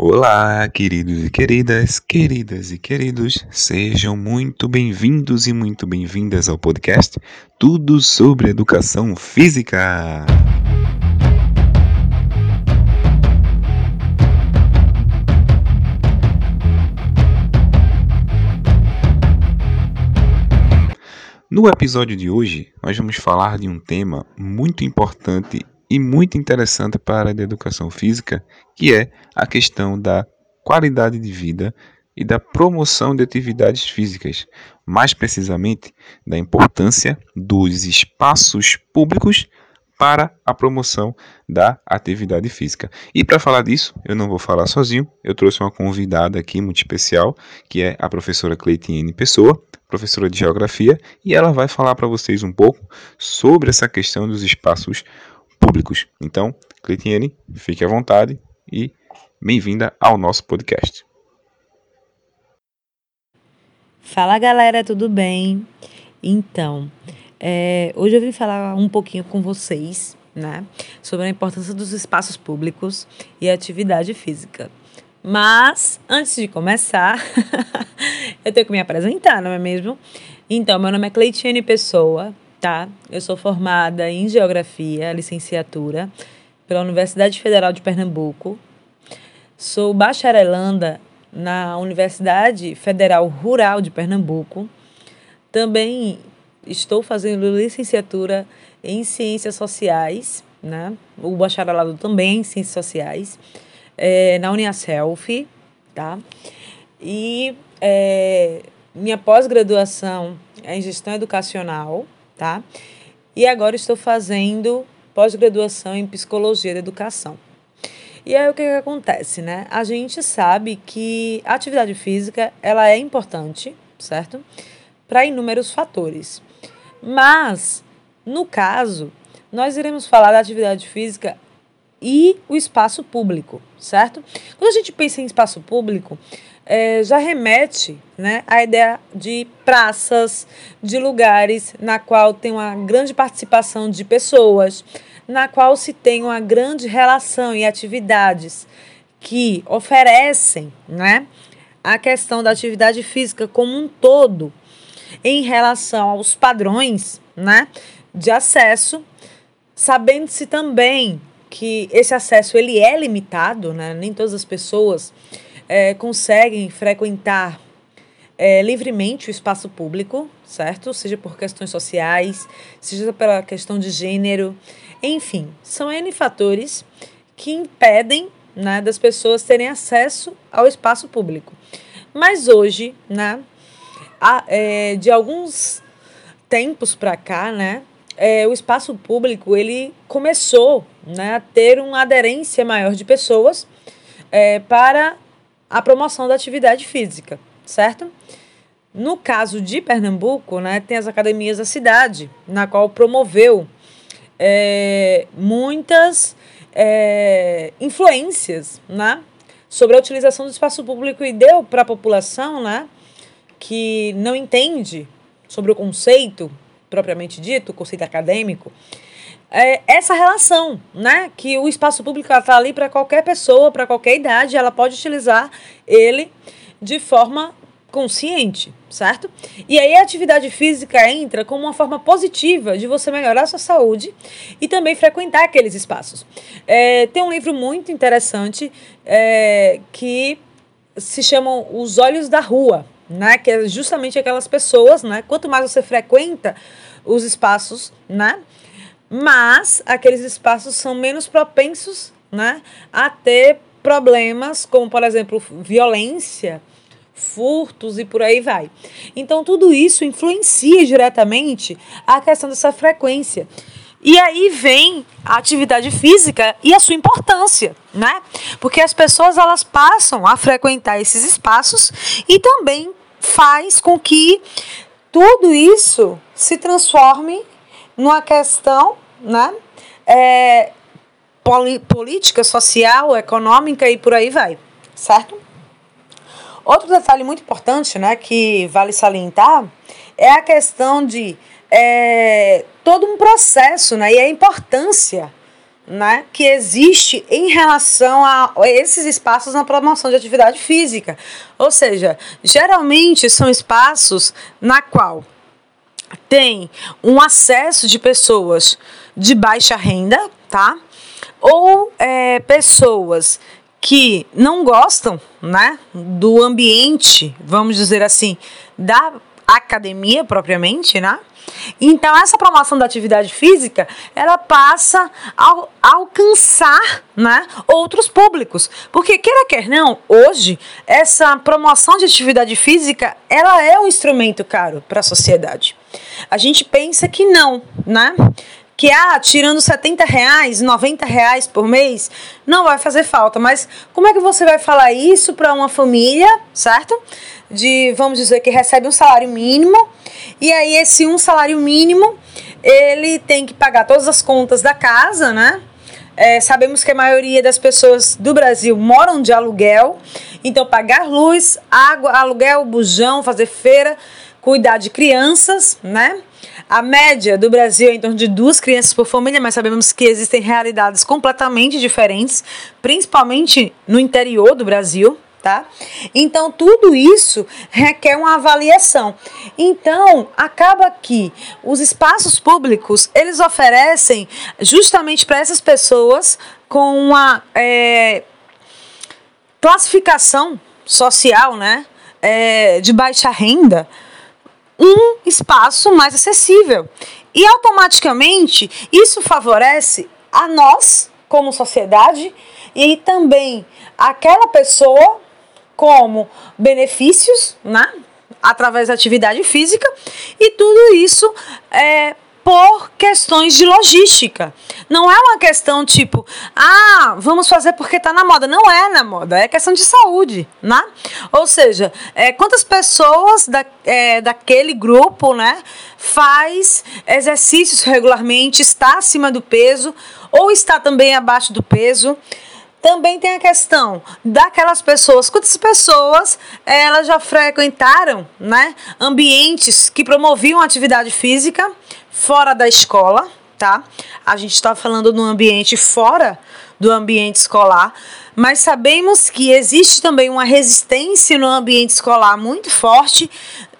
Olá, queridos e queridas, queridas e queridos, sejam muito bem-vindos e muito bem-vindas ao podcast Tudo sobre Educação Física. No episódio de hoje, nós vamos falar de um tema muito importante e muito interessante para a área da educação física, que é a questão da qualidade de vida e da promoção de atividades físicas, mais precisamente da importância dos espaços públicos para a promoção da atividade física. E para falar disso, eu não vou falar sozinho, eu trouxe uma convidada aqui muito especial, que é a professora Cleitiane Pessoa, professora de Geografia, e ela vai falar para vocês um pouco sobre essa questão dos espaços públicos. Então, Cleitiane, fique à vontade e bem-vinda ao nosso podcast. Fala galera, tudo bem? Então, é, hoje eu vim falar um pouquinho com vocês né, sobre a importância dos espaços públicos e a atividade física. Mas, antes de começar, eu tenho que me apresentar, não é mesmo? Então, meu nome é Cleitiane Pessoa, tá? Eu sou formada em Geografia, licenciatura, pela Universidade Federal de Pernambuco. Sou bacharelanda na Universidade Federal Rural de Pernambuco. Também estou fazendo licenciatura em Ciências Sociais, né? O bacharelado também em Ciências Sociais, é, na Uniaself, tá? E é, minha pós-graduação é em Gestão Educacional, tá? E agora estou fazendo pós-graduação em psicologia da educação. E aí o que, que acontece, né? A gente sabe que a atividade física ela é importante, certo? Para inúmeros fatores. Mas, no caso, nós iremos falar da atividade física e o espaço público, certo? Quando a gente pensa em espaço público, é, já remete né, à ideia de praças, de lugares na qual tem uma grande participação de pessoas, na qual se tem uma grande relação e atividades que oferecem né, a questão da atividade física como um todo em relação aos padrões né, de acesso, sabendo-se também que esse acesso ele é limitado, né, nem todas as pessoas é, conseguem frequentar é, livremente o espaço público, certo? Seja por questões sociais, seja pela questão de gênero, enfim, são N fatores que impedem né, das pessoas terem acesso ao espaço público. Mas hoje, né, a, é, de alguns tempos para cá, né, é, o espaço público ele começou né, a ter uma aderência maior de pessoas é, para a promoção da atividade física, certo? No caso de Pernambuco, né, tem as academias da cidade, na qual promoveu é, muitas é, influências né, sobre a utilização do espaço público e deu para a população né, que não entende sobre o conceito propriamente dito, o conceito acadêmico, é, essa relação, né? Que o espaço público está ali para qualquer pessoa, para qualquer idade, ela pode utilizar ele de forma consciente, certo? E aí a atividade física entra como uma forma positiva de você melhorar a sua saúde e também frequentar aqueles espaços. É, tem um livro muito interessante é, que se chama Os Olhos da Rua, né? Que é justamente aquelas pessoas, né? Quanto mais você frequenta os espaços, né? Mas aqueles espaços são menos propensos né, a ter problemas como, por exemplo, violência, furtos e por aí vai. Então, tudo isso influencia diretamente a questão dessa frequência. E aí vem a atividade física e a sua importância, né? Porque as pessoas elas passam a frequentar esses espaços e também faz com que tudo isso se transforme numa questão né, é, política, social, econômica e por aí vai, certo? Outro detalhe muito importante né, que vale salientar é a questão de é, todo um processo né, e a importância né, que existe em relação a esses espaços na promoção de atividade física. Ou seja, geralmente são espaços na qual tem um acesso de pessoas de baixa renda, tá? Ou é, pessoas que não gostam, né, do ambiente, vamos dizer assim, da academia propriamente, né? Então, essa promoção da atividade física, ela passa a, alcançar né, outros públicos. Porque, queira quer não, hoje, essa promoção de atividade física, ela é um instrumento caro para a sociedade. A gente pensa que não, né? que ah, tirando 70 reais, 90 reais por mês, não vai fazer falta. Mas como é que você vai falar isso para uma família, certo? De, vamos dizer, que recebe um salário mínimo, e aí esse um salário mínimo, ele tem que pagar todas as contas da casa, né? É, sabemos que a maioria das pessoas do Brasil moram de aluguel, então pagar luz, água, aluguel, bujão, fazer feira, cuidar de crianças, né? A média do Brasil é em torno de duas crianças por família, mas sabemos que existem realidades completamente diferentes, principalmente no interior do Brasil, tá? Então tudo isso requer uma avaliação. Então acaba que os espaços públicos eles oferecem justamente para essas pessoas com uma é, classificação social, né, é, de baixa renda um espaço mais acessível. E automaticamente isso favorece a nós, como sociedade, e também aquela pessoa como benefícios, né? Através da atividade física, e tudo isso é por questões de logística. Não é uma questão tipo, ah, vamos fazer porque está na moda. Não é na moda, é questão de saúde, né? Ou seja, é, quantas pessoas da, é, daquele grupo, né, faz exercícios regularmente, está acima do peso ou está também abaixo do peso. Também tem a questão daquelas pessoas, quantas pessoas elas já frequentaram né, ambientes que promoviam atividade física fora da escola, tá? A gente está falando no ambiente fora do ambiente escolar, mas sabemos que existe também uma resistência no ambiente escolar muito forte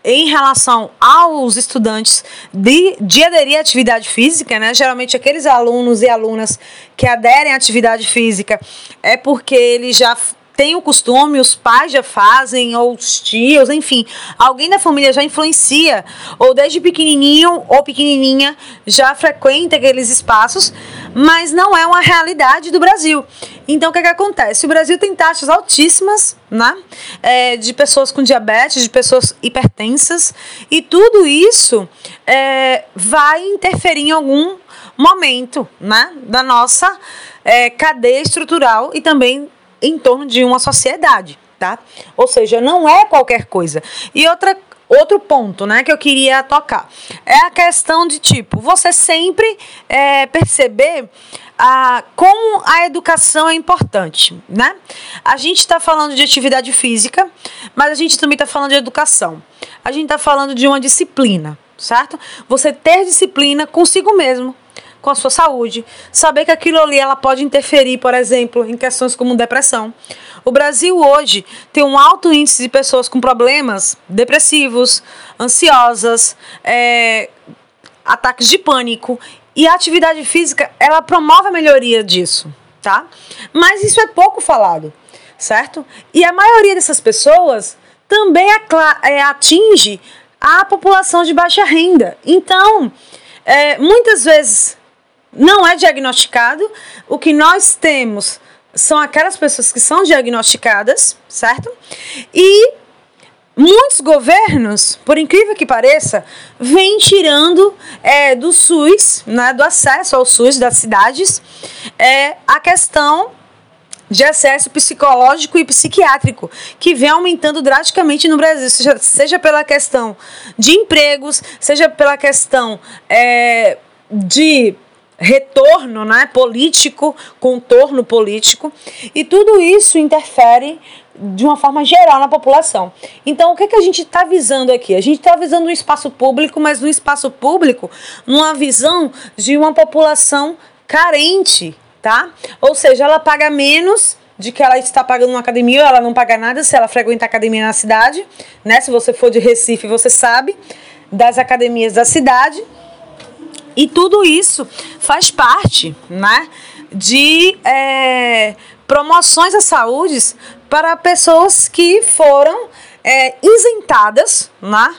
em relação aos estudantes de, de aderir à atividade física, né? Geralmente aqueles alunos e alunas que aderem à atividade física é porque eles já tem o costume, os pais já fazem, ou os tios, enfim, alguém da família já influencia, ou desde pequenininho ou pequenininha já frequenta aqueles espaços, mas não é uma realidade do Brasil. Então, o que, é que acontece? O Brasil tem taxas altíssimas né? É, de pessoas com diabetes, de pessoas hipertensas, e tudo isso é, vai interferir em algum momento né? da nossa é, cadeia estrutural e também em torno de uma sociedade, tá? Ou seja, não é qualquer coisa. E outra outro ponto, né, que eu queria tocar é a questão de tipo você sempre é, perceber a, como a educação é importante, né? A gente está falando de atividade física, mas a gente também está falando de educação. A gente está falando de uma disciplina, certo? Você ter disciplina consigo mesmo, com a sua saúde, saber que aquilo ali ela pode interferir, por exemplo, em questões como depressão. O Brasil hoje tem um alto índice de pessoas com problemas depressivos, ansiosas, é, ataques de pânico e a atividade física ela promove a melhoria disso, tá? Mas isso é pouco falado, certo? E a maioria dessas pessoas também é, atinge a população de baixa renda. Então, é, muitas vezes não é diagnosticado. O que nós temos são aquelas pessoas que são diagnosticadas, certo? E muitos governos, por incrível que pareça, vêm tirando é, do SUS, né, do acesso ao SUS das cidades, é, a questão de acesso psicológico e psiquiátrico, que vem aumentando drasticamente no Brasil, seja, seja pela questão de empregos, seja pela questão é, de retorno né, político, contorno político, e tudo isso interfere de uma forma geral na população. Então, o que, que a gente está visando aqui? A gente está visando um espaço público, mas um espaço público numa visão de uma população carente tá? Ou seja, ela paga menos de que ela está pagando uma academia, ou ela não paga nada se ela frequenta academia na cidade, né? Se você for de Recife, você sabe das academias da cidade. E tudo isso faz parte, né? De é, promoções à saúde para pessoas que foram é, isentadas, né?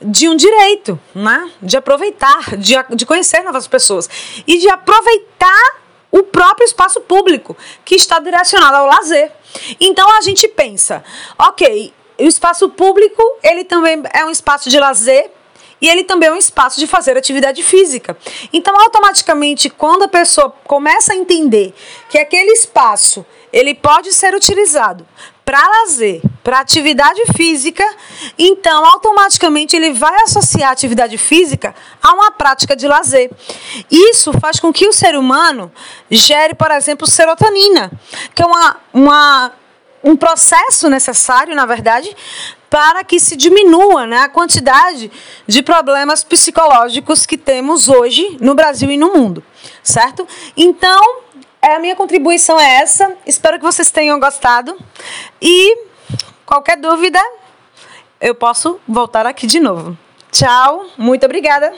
de um direito, né? de aproveitar, de, de conhecer novas pessoas e de aproveitar o próprio espaço público, que está direcionado ao lazer. Então a gente pensa, ok, o espaço público ele também é um espaço de lazer e ele também é um espaço de fazer atividade física. Então, automaticamente, quando a pessoa começa a entender que aquele espaço ele pode ser utilizado para lazer, para atividade física, então automaticamente ele vai associar a atividade física a uma prática de lazer. Isso faz com que o ser humano gere, por exemplo, serotonina, que é uma, uma um processo necessário, na verdade, para que se diminua né, a quantidade de problemas psicológicos que temos hoje no Brasil e no mundo, certo? Então, é, a minha contribuição é essa. Espero que vocês tenham gostado. E qualquer dúvida, eu posso voltar aqui de novo. Tchau, muito obrigada.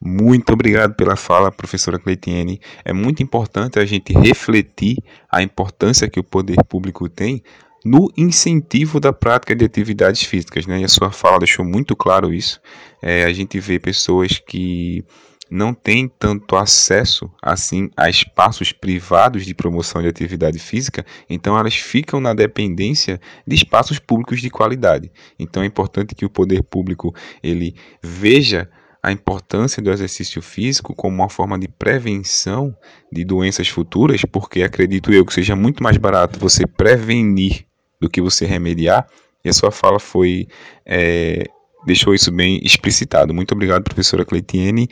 Muito obrigado pela fala, professora Cleitiene. É muito importante a gente refletir a importância que o poder público tem no incentivo da prática de atividades físicas. Né? E a sua fala deixou muito claro isso. É, a gente vê pessoas que não têm tanto acesso assim a espaços privados de promoção de atividade física, então elas ficam na dependência de espaços públicos de qualidade. Então é importante que o poder público ele veja a importância do exercício físico como uma forma de prevenção de doenças futuras, porque acredito eu que seja muito mais barato você prevenir do que você remediar. E a sua fala foi é, deixou isso bem explicitado. Muito obrigado, professora Cleitiene.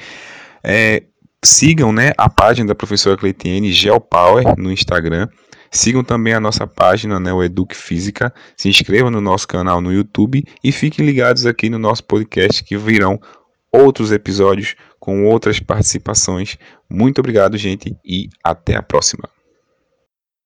É, sigam né, a página da professora Cleitiene, Geopower, no Instagram. Sigam também a nossa página, né, o Eduque Física. Se inscrevam no nosso canal no YouTube e fiquem ligados aqui no nosso podcast que virão outros episódios com outras participações. Muito obrigado, gente, e até a próxima.